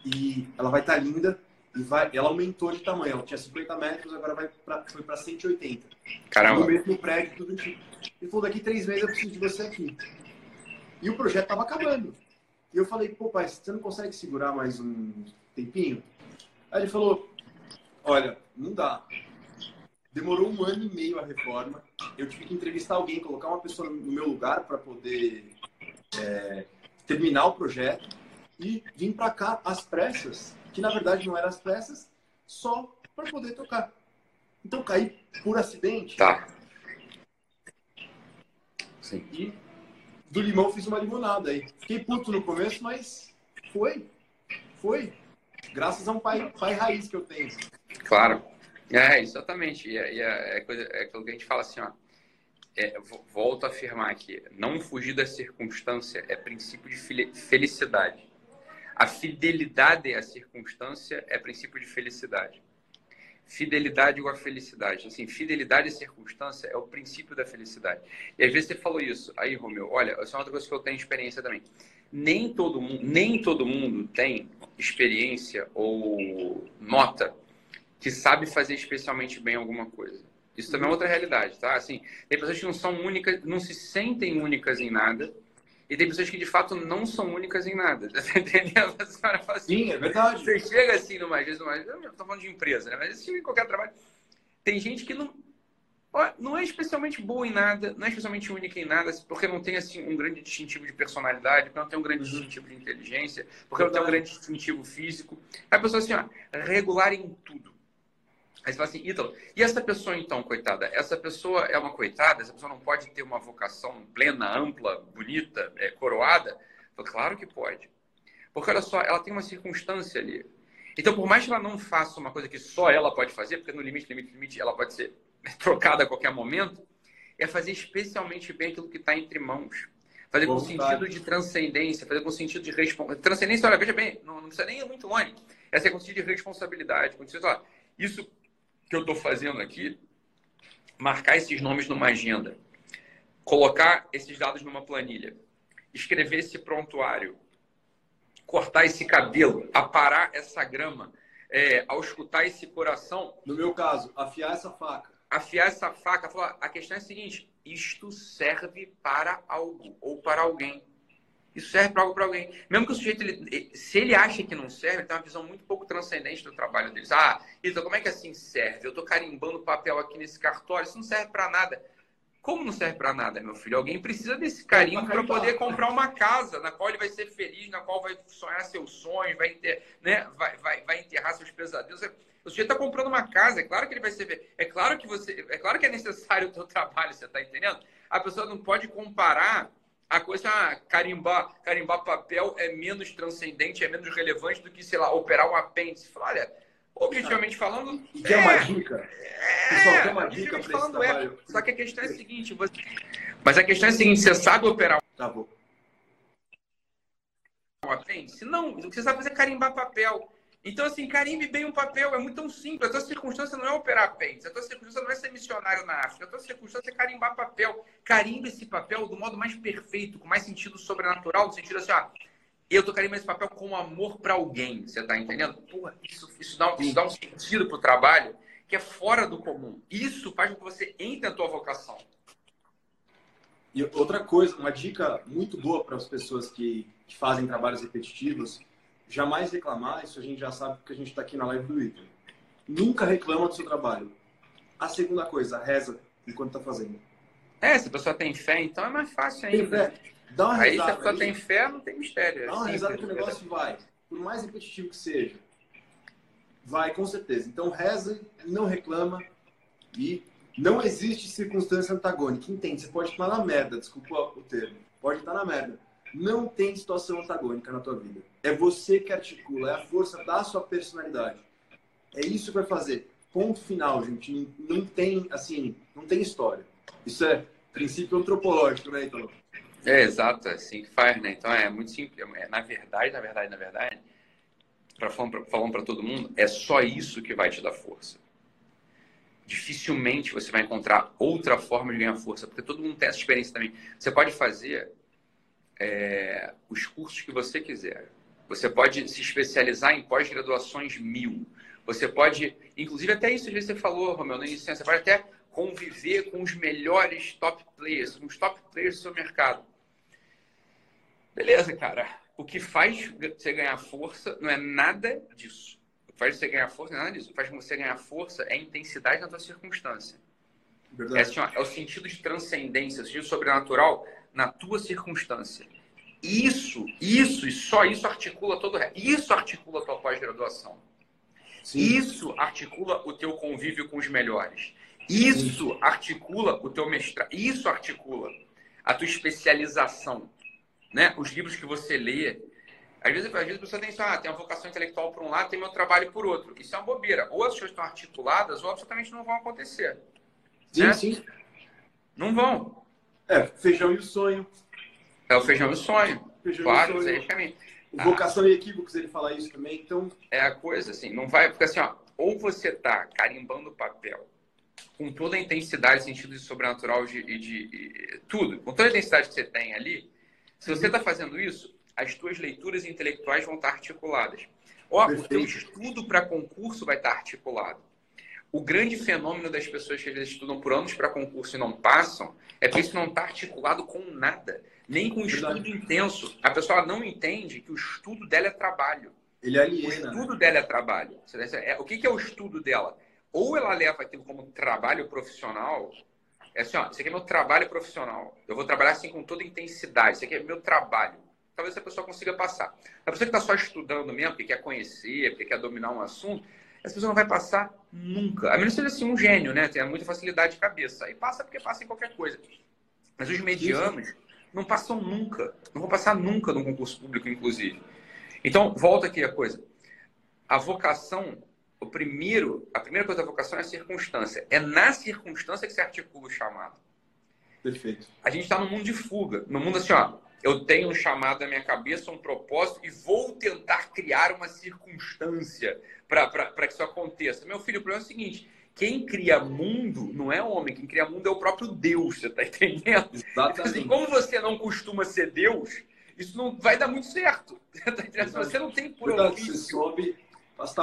e ela vai estar tá linda e vai, ela aumentou de tamanho. Ela tinha 50 metros, agora vai pra, foi para 180. Caramba. No mesmo prédio, tudo tipo. Ele falou, daqui a três meses eu preciso de você aqui. E o projeto estava acabando. E eu falei, pô, pai, você não consegue segurar mais um tempinho? Aí ele falou, olha, não dá. Demorou um ano e meio a reforma. Eu tive que entrevistar alguém, colocar uma pessoa no meu lugar para poder é, terminar o projeto e vim para cá às pressas, que na verdade não eram as pressas, só para poder tocar. Então caí por acidente. Tá. Sim. E do limão fiz uma limonada aí. Fiquei puto no começo, mas foi. Foi. Graças a um pai, pai raiz que eu tenho. Claro. É, exatamente. E, é, é, é, coisa, é aquilo que a gente fala assim, ó. É, volto a afirmar aqui, não fugir da circunstância é princípio de felicidade. A fidelidade à circunstância é princípio de felicidade. Fidelidade igual a felicidade. Assim, fidelidade e circunstância é o princípio da felicidade. E às vezes você falou isso. Aí, Romeu, olha, essa é outra coisa que eu tenho experiência também. Nem todo mundo, nem todo mundo tem experiência ou nota que sabe fazer especialmente bem alguma coisa. Isso também é outra realidade, tá? Assim, tem pessoas que não são únicas, não se sentem únicas em nada, e tem pessoas que de fato não são únicas em nada. <laughs> Entendendo? A senhora fala assim, Sim, é verdade. Você chega assim numa vez, numa, eu estou falando de empresa, né? Mas chega em qualquer trabalho. Tem gente que não, não é especialmente boa em nada, não é especialmente única em nada, porque não tem assim um grande distintivo de personalidade, porque não tem um grande uhum. distintivo de inteligência, porque não tem um grande distintivo físico. A pessoa assim, ó, regular em tudo. Aí você fala assim, Ítalo, e essa pessoa então, coitada? Essa pessoa é uma coitada? Essa pessoa não pode ter uma vocação plena, ampla, bonita, é, coroada? Falo, claro que pode. Porque olha só, ela tem uma circunstância ali. Então, por mais que ela não faça uma coisa que só ela pode fazer, porque no limite, limite, limite, ela pode ser trocada a qualquer momento, é fazer especialmente bem aquilo que está entre mãos. Fazer com sentido de transcendência, fazer com sentido de responsabilidade. Transcendência, olha, veja bem, não, não, precisa nem ir muito longe. Essa é com sentido de responsabilidade. Com sentido, ó, isso que eu estou fazendo aqui, marcar esses nomes numa agenda, colocar esses dados numa planilha, escrever esse prontuário, cortar esse cabelo, aparar essa grama, é, ao escutar esse coração. No meu caso, afiar essa faca. Afiar essa faca. A questão é a seguinte: isto serve para algo ou para alguém. Isso serve para algo para alguém. Mesmo que o sujeito, ele, se ele acha que não serve, ele tem uma visão muito pouco transcendente do trabalho deles. Ah, então como é que assim serve? Eu estou carimbando papel aqui nesse cartório, isso não serve para nada. Como não serve para nada, meu filho? Alguém precisa desse carimbo para poder comprar uma casa na qual ele vai ser feliz, na qual vai sonhar seus sonhos, vai, ter, né? vai, vai, vai enterrar seus pesadelos. O sujeito está comprando uma casa, é claro que ele vai ser. É claro que você. É claro que é necessário o teu <laughs> trabalho, você está entendendo? A pessoa não pode comparar a coisa ah, carimbar, carimbar papel é menos transcendente, é menos relevante do que, sei lá, operar um apêndice. Fala, olha, objetivamente falando. Quer é, uma dica? É, Pessoal, quer uma dica para falando é. Só que a questão é a seguinte: você... mas a questão é a seguinte: você sabe operar tá bom. um apêndice? Não, o que você sabe fazer é carimbar papel. Então, assim, carimbe bem um papel, é muito tão simples. A tua circunstância não é operar apêndice, a tua circunstância não é ser missionário na África, a tua circunstância é carimbar papel. Carimbe esse papel do modo mais perfeito, com mais sentido sobrenatural, no sentido assim, ah, eu tô carimbando esse papel com amor para alguém, você tá entendendo? Porra, isso, isso, dá um, isso dá um sentido pro trabalho que é fora do comum. Isso faz com que você entre na tua vocação. E outra coisa, uma dica muito boa para as pessoas que, que fazem trabalhos repetitivos jamais reclamar, isso a gente já sabe porque a gente está aqui na live do Ítalo. Nunca reclama do seu trabalho. A segunda coisa, reza enquanto está fazendo. É, se a pessoa tem fé, então é mais fácil ainda. Dá uma aí, se a pessoa aí, tem fé, não tem mistério. Dá uma risada que o negócio vai. Por mais repetitivo que seja. Vai, com certeza. Então, reza não reclama. E não existe circunstância antagônica. Entende? Você pode estar na merda, desculpa o termo. Pode estar na merda. Não tem situação antagônica na tua vida. É você que articula, é a força da sua personalidade. É isso que vai fazer. Ponto final, gente. Não tem, assim, não tem história. Isso é princípio antropológico, né, então? É, exato, é assim que faz, né? Então é muito simples. É, na verdade, na verdade, na verdade, para falando para todo mundo, é só isso que vai te dar força. Dificilmente você vai encontrar outra forma de ganhar força, porque todo mundo tem essa experiência também. Você pode fazer é, os cursos que você quiser. Você pode se especializar em pós-graduações mil. Você pode, inclusive até isso que você falou, Romeu, na licença, você pode até conviver com os melhores top players, com os top players do seu mercado. Beleza, cara. O que faz você ganhar força não é nada disso. O que faz você ganhar força não é nada disso. O que faz você ganhar força é a intensidade da tua circunstância. É, assim, ó, é o sentido de transcendência, o sentido sobrenatural na tua circunstância. Isso, isso e só isso articula todo o resto. Isso articula a tua pós-graduação. Isso articula o teu convívio com os melhores. Isso Sim. articula o teu mestrado. Isso articula a tua especialização. Né? Os livros que você lê. Às vezes, às vezes a pessoa tem isso, ah, tem uma vocação intelectual por um lado, tem meu trabalho por outro. Isso é uma bobeira. Ou as coisas estão articuladas, ou absolutamente não vão acontecer. Sim, né? sim. Não vão. É, feijão e o sonho. É o feijão e o sonho. Feijão claro, e o sonho. Vocação ah. e equívocos, ele fala isso também, então... É a coisa, assim, não vai... Porque assim, ó, ou você está carimbando o papel com toda a intensidade, sentido de sobrenatural e de, de, de, tudo, com toda a intensidade que você tem ali, se você está fazendo isso, as tuas leituras intelectuais vão estar articuladas. Ó, o teu estudo para concurso vai estar articulado. O grande fenômeno das pessoas que às vezes estudam por anos para concurso e não passam é porque isso não está articulado com nada, nem com estudo intenso. A pessoa não entende que o estudo dela é trabalho. Ele aliena. O estudo dela é trabalho. O que é o estudo dela? Ou ela leva aquilo como trabalho profissional, é assim, ó, isso aqui é meu trabalho profissional. Eu vou trabalhar assim com toda intensidade. Isso aqui é meu trabalho. Talvez a pessoa consiga passar. A pessoa que está só estudando mesmo, porque quer conhecer, porque quer dominar um assunto, essa pessoa não vai passar nunca. A menos que seja assim um gênio, né? Tenha muita facilidade de cabeça. Aí passa porque passa em qualquer coisa. Mas os medianos não passam nunca. Não vão passar nunca num concurso público, inclusive. Então, volta aqui a coisa. A vocação, o primeiro, a primeira coisa da vocação é a circunstância. É na circunstância que se articula o chamado. Perfeito. A gente está no mundo de fuga. No mundo assim, ó, eu tenho um chamado na minha cabeça, um propósito, e vou tentar criar uma circunstância para que isso aconteça. Meu filho, o problema é o seguinte: quem cria mundo não é homem, quem cria mundo é o próprio Deus, você está entendendo? Exatamente. Assim, como você não costuma ser Deus, isso não vai dar muito certo. <laughs> Tá você não tem por ofício. Você, soube,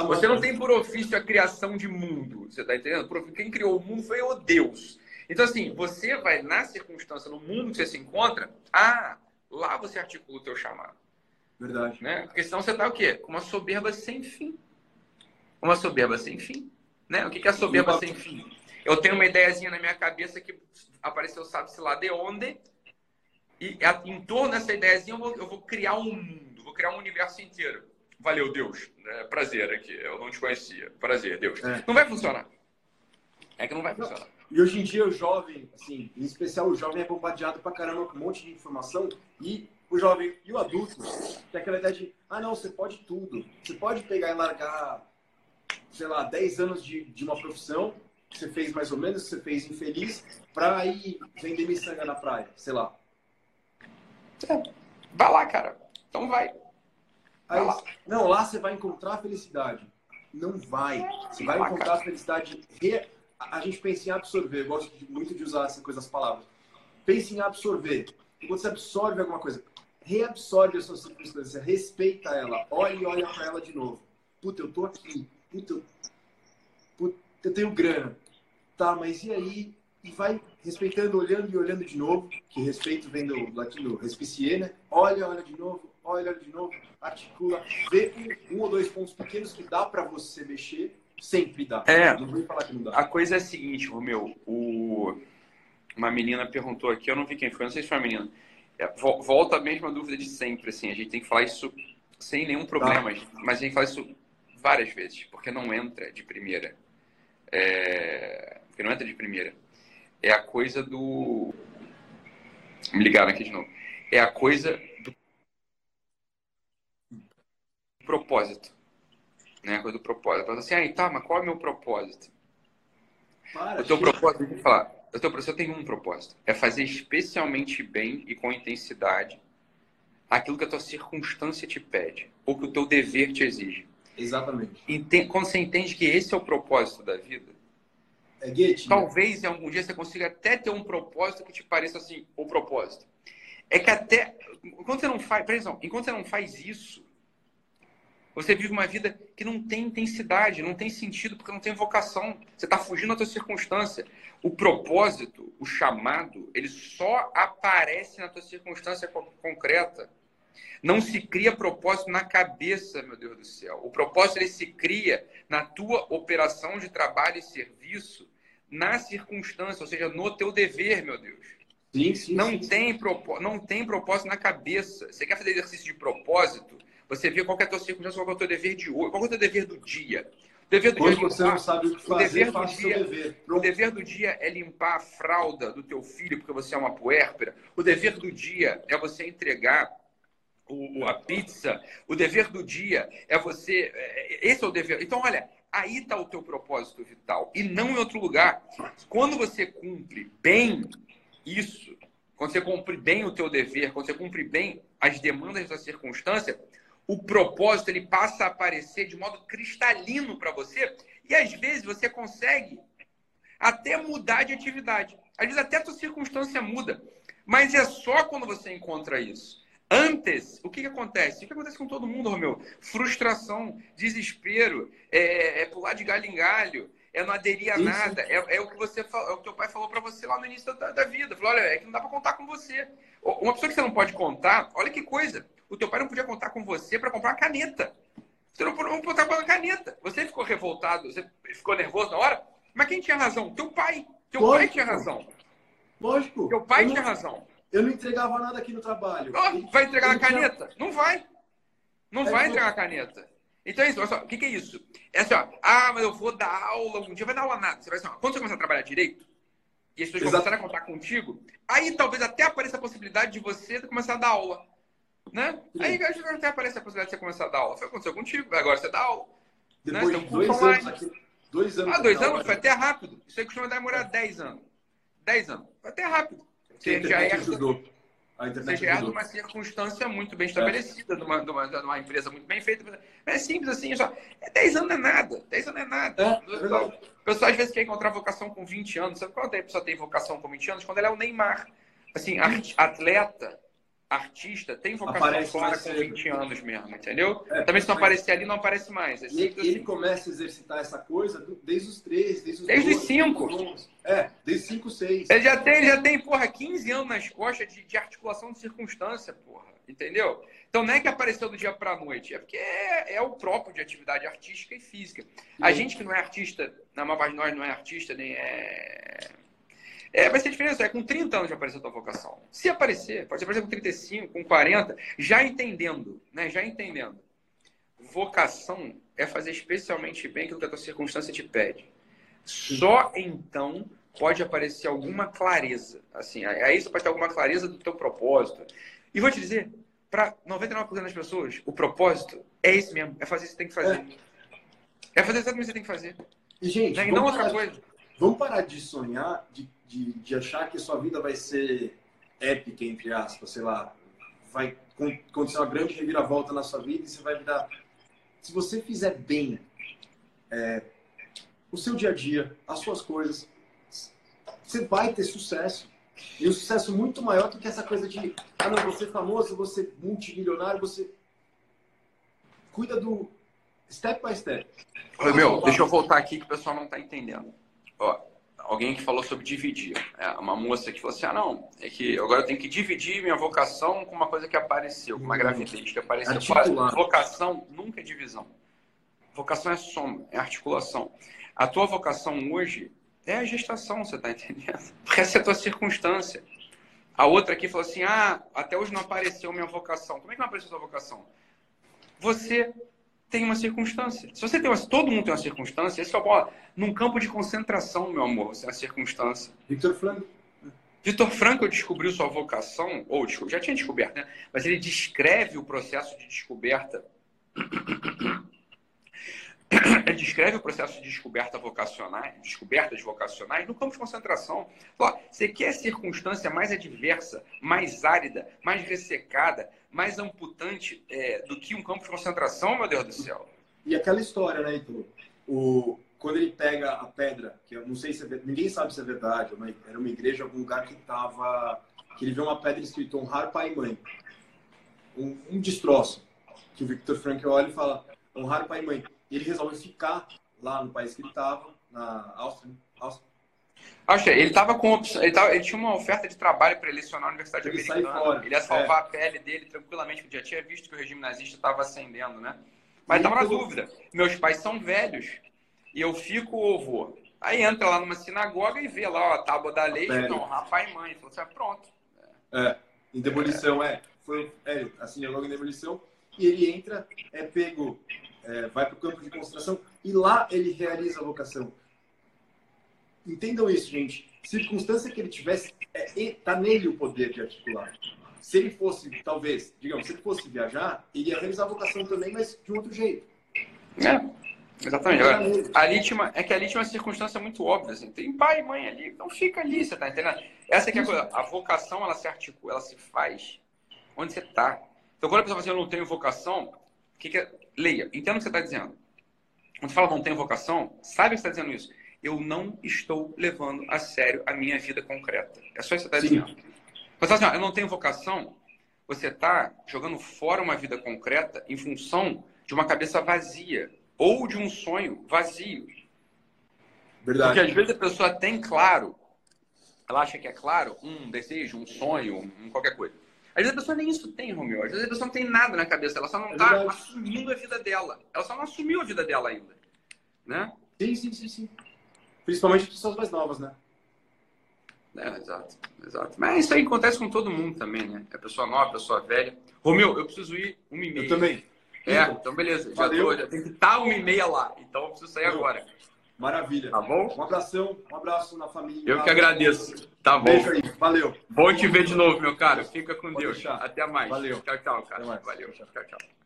você não tem por ofício a criação de mundo, você está entendendo? Quem criou o mundo foi o Deus. Então, assim, você vai na circunstância, no mundo que você se encontra, ah, lá você articula o teu chamado. Verdade. Né? Porque senão você está o quê? Com uma soberba sem fim. Uma soberba sem fim. Né? O que é soberba sem fim? Eu tenho uma ideiazinha na minha cabeça que apareceu, sabe-se lá de onde, e em torno dessa ideiazinha eu vou, eu vou, criar um mundo, vou criar um universo inteiro. Valeu, Deus. É, prazer aqui. Eu não te conhecia. Prazer, Deus. É. Não vai funcionar. É que não vai funcionar. E hoje em dia o jovem, assim, em especial o jovem é bombardeado pra caramba com um monte de informação e o jovem e o adulto tem aquela ideia de, ah não, você pode tudo. Você pode pegar e largar, sei lá, 10 anos de, de uma profissão que você fez mais ou menos, que você fez infeliz, pra ir vender miçanga na praia, sei lá. É, vai lá, cara. Então vai. vai Aí, lá. Não, lá você vai encontrar a felicidade. Não vai. Você vai encontrar a felicidade. Re... A gente pensa em absorver. Eu gosto muito de usar essa coisa, as palavras. Pense em absorver. Quando você absorve alguma coisa, reabsorve a sua circunstância, respeita ela, olha e olha para ela de novo. Puta, eu tô aqui. Puta, eu... Puta, eu tenho grana. Tá, mas e aí? E vai respeitando, olhando e olhando de novo, que respeito vem do latino respicier, né? Olha, olha de novo, olha, olha de novo, articula, vê um, um ou dois pontos pequenos que dá para você mexer, sempre dá. É, não vou falar que não dá. A coisa é a seguinte, Romeu, o... uma menina perguntou aqui, eu não vi quem foi, não sei se foi a menina. É, volta a mesma dúvida de sempre, assim, a gente tem que falar isso sem nenhum problema, tá. mas a gente fala isso várias vezes, porque não entra de primeira. É... Porque não entra de primeira é a coisa do. Me ligaram aqui de novo. É a coisa do propósito. Né? A coisa do propósito. Fala assim, ah, tá, mas qual é o meu propósito? Para, o teu propósito, deixa eu falar. O teu propósito tem um propósito. É fazer especialmente bem e com intensidade aquilo que a tua circunstância te pede. Ou que o teu dever te exige. Exatamente. Quando você entende que esse é o propósito da vida, é Talvez em algum dia você consiga até ter um propósito que te pareça assim, o propósito. É que até. Enquanto você não faz. Presta enquanto você não faz isso, você vive uma vida que não tem intensidade, não tem sentido, porque não tem vocação. Você está fugindo da sua circunstância. O propósito, o chamado, ele só aparece na tua circunstância concreta. Não se cria propósito na cabeça, meu Deus do céu. O propósito ele se cria na tua operação de trabalho e serviço na circunstância, ou seja, no teu dever, meu Deus. Sim, sim, não, sim, tem não tem propósito na cabeça. Você quer fazer exercício de propósito? Você vê qual é a tua circunstância, qual é o teu dever de hoje, qual é o teu dever do dia. O dever do Quando dia é você não sabe o que fazer, o dever do dia, dever. O dever do dia é limpar a fralda do teu filho porque você é uma puérpera. O dever do dia é você entregar o, a pizza. O dever do dia é você. É, esse é o dever. Então, olha, aí está o teu propósito vital e não em outro lugar. Quando você cumpre bem isso, quando você cumpre bem o teu dever, quando você cumpre bem as demandas da circunstância, o propósito ele passa a aparecer de modo cristalino para você E às vezes você consegue até mudar de atividade. Às vezes até a tua circunstância muda. Mas é só quando você encontra isso. Antes, o que, que acontece? O que acontece com todo mundo, Romeu? Frustração, desespero, é, é pular de galho em galho, é não aderir a nada. É, é, o que você é o que teu pai falou para você lá no início da, da vida. Falou, olha, é que não dá para contar com você. Uma pessoa que você não pode contar, olha que coisa. O teu pai não podia contar com você para comprar uma caneta. Você não pode contar com uma caneta. Você ficou revoltado, você ficou nervoso na hora, mas quem tinha razão? Teu pai. Teu Lógico. pai tinha razão. Lógico. Teu pai tinha razão. Eu não entregava nada aqui no trabalho. Oh, vai entregar na caneta? Não vai. Não é vai entregar a caneta. Então é isso. Olha só, o que, que, é isso? É assim, ó. Ah, mas eu vou dar aula um dia. Vai dar aula nada. Você vai assim, ó, quando você começar a trabalhar direito, e as pessoas começarem a contar contigo, aí talvez até apareça a possibilidade de você começar a dar aula. Né? Sim. Aí até aparece a possibilidade de você começar a dar aula. Foi o que aconteceu contigo, agora você dá aula. Né? Depois né? de dois anos aqui. Dois anos. Ah, dois anos? Foi até rápido. Isso aí costuma demorar 10 anos. 10 anos. Foi até rápido. Você já é. Ajudou. A internet você herda uma circunstância muito bem estabelecida, é. de, uma, de, uma, de, uma, empresa muito bem feita. É simples assim, só. É 10 anos é nada. 10 anos é nada. É, é o pessoal às vezes quer encontrar vocação com 20 anos. Sabe quando a pessoa tem vocação com 20 anos? Quando ela é o Neymar. Assim, atleta, artista, tem vocação aparece clara com 20 anos mesmo, entendeu? É, Também se não aparecer ali, não aparece mais. É ele, assim. começa a exercitar essa coisa desde os 3, desde os Desde os 5. É, desde 5, 6. Ele já tem, ele já tem, porra, 15 anos nas costas de, de articulação de circunstância, porra. Entendeu? Então não é que apareceu do dia para a noite, é porque é, é, o próprio de atividade artística e física. A gente que não é artista, na maior parte de nós não é artista, nem é é, vai ser diferença. É com 30 anos de aparecer a tua vocação. Se aparecer, pode aparecer com 35, com 40, já entendendo, né? Já entendendo. Vocação é fazer especialmente bem aquilo que a tua circunstância te pede. Só então pode aparecer alguma clareza. Assim, aí você pode ter alguma clareza do teu propósito. E vou te dizer, para 99% das pessoas, o propósito é esse mesmo. É fazer o que você tem que fazer. É, é fazer exatamente o que você tem que fazer. E, gente, né? e não outra coisa. Vamos parar de sonhar, de de, de achar que sua vida vai ser épica, entre aspas, sei lá, vai acontecer uma grande reviravolta na sua vida e você vai virar. Se você fizer bem é, o seu dia a dia, as suas coisas, você vai ter sucesso. E um sucesso muito maior do que essa coisa de, ah, não, você é famoso, você multimilionário, você. Cuida do step by step. Oi, meu, deixa eu voltar aqui que o pessoal não está entendendo. Ó, alguém que falou sobre dividir. É, uma moça que falou assim: ah, não, é que agora eu tenho que dividir minha vocação com uma coisa que apareceu, com uma gravidez que apareceu. Vocação nunca é divisão. Vocação é soma, é articulação. A tua vocação hoje é a gestação, você está entendendo? <laughs> Porque essa é a tua circunstância. A outra aqui falou assim: ah, até hoje não apareceu minha vocação. Como é que não apareceu a sua vocação? Você tem uma circunstância. Se você tem uma, todo mundo tem uma circunstância, esse é o bola. Num campo de concentração, meu amor, você é a circunstância. Victor Franco. Vitor Franco descobriu sua vocação, ou já tinha descoberto, né? Mas ele descreve o processo de descoberta. Ele descreve o processo de descoberta vocacionais, descobertas vocacionais no campo de concentração. Ó, você quer a circunstância mais adversa, mais árida, mais ressecada, mais amputante é, do que um campo de concentração, meu Deus do céu. E aquela história, né, Heitor? O, quando ele pega a pedra, que eu não sei se é, ninguém sabe se é verdade, era uma igreja, algum lugar que tava, que ele vê uma pedra escrito honrar pai e mãe. Um, um destroço. Que o Victor Frankl olha e fala honrar pai e mãe. E ele resolve ficar lá no país que ele estava, na Áustria. Né? Áustria ele tava com ele, tava, ele tinha uma oferta de trabalho para lecionar na Universidade ele Americana. Ele ia salvar é. a pele dele tranquilamente, porque já tinha visto que o regime nazista estava ascendendo, né? Mas estava na dúvida. Meus pais são velhos e eu fico ou vou. Aí entra lá numa sinagoga e vê lá ó, a tábua da lei, então, rapaz e mãe. Falou assim, ah, pronto. É, em demolição, é. Foi, é, a sinagoga em demolição. E ele entra, é pego, é, vai para o campo de concentração e lá ele realiza a vocação entendam isso, gente. Circunstância que ele tivesse, é, tá nele o poder de articular. Se ele fosse, talvez, digamos, se ele fosse viajar, ele ia realizar a vocação também, mas de um outro jeito. É, exatamente. Agora, a lítima, é que a lítima é uma circunstância muito óbvia. Assim. Tem pai e mãe ali, então fica ali, você tá entendendo? Essa é a coisa. A vocação, ela se articula, ela se faz onde você tá. Então, quando a pessoa fala assim, eu não tenho vocação, o que, que é? Leia, entenda o que você está dizendo. quando fala não tem vocação, sabe que está dizendo isso? Eu não estou levando a sério a minha vida concreta. É só isso que você está dizendo. Você assim, ó, eu não tenho vocação, você está jogando fora uma vida concreta em função de uma cabeça vazia ou de um sonho vazio. Verdade. Porque às vezes a pessoa tem claro, ela acha que é claro, um desejo, um sonho, um qualquer coisa. Às vezes a pessoa nem isso tem, Romeu. Às vezes a pessoa não tem nada na cabeça, ela só não está é assumindo a vida dela. Ela só não assumiu a vida dela ainda. Né? Sim, sim, sim, sim. Principalmente pessoas mais novas, né? É, exato, exato. Mas isso aí acontece com todo mundo também, né? É pessoa nova, pessoa velha. Romeu, eu preciso ir uma e meia. Eu também. É, então beleza. Já, tô, já tem que estar uma e meia lá. Então eu preciso sair agora. Maravilha. Tá bom? Um abração, um abraço na família. Eu que agradeço. Tá bom. Beijo aí. Valeu. Bom te ver de novo, meu caro. Fica com Pode Deus. Deixar. Até mais. Valeu. Tchau, tchau, cara. Valeu. Tchau, tchau.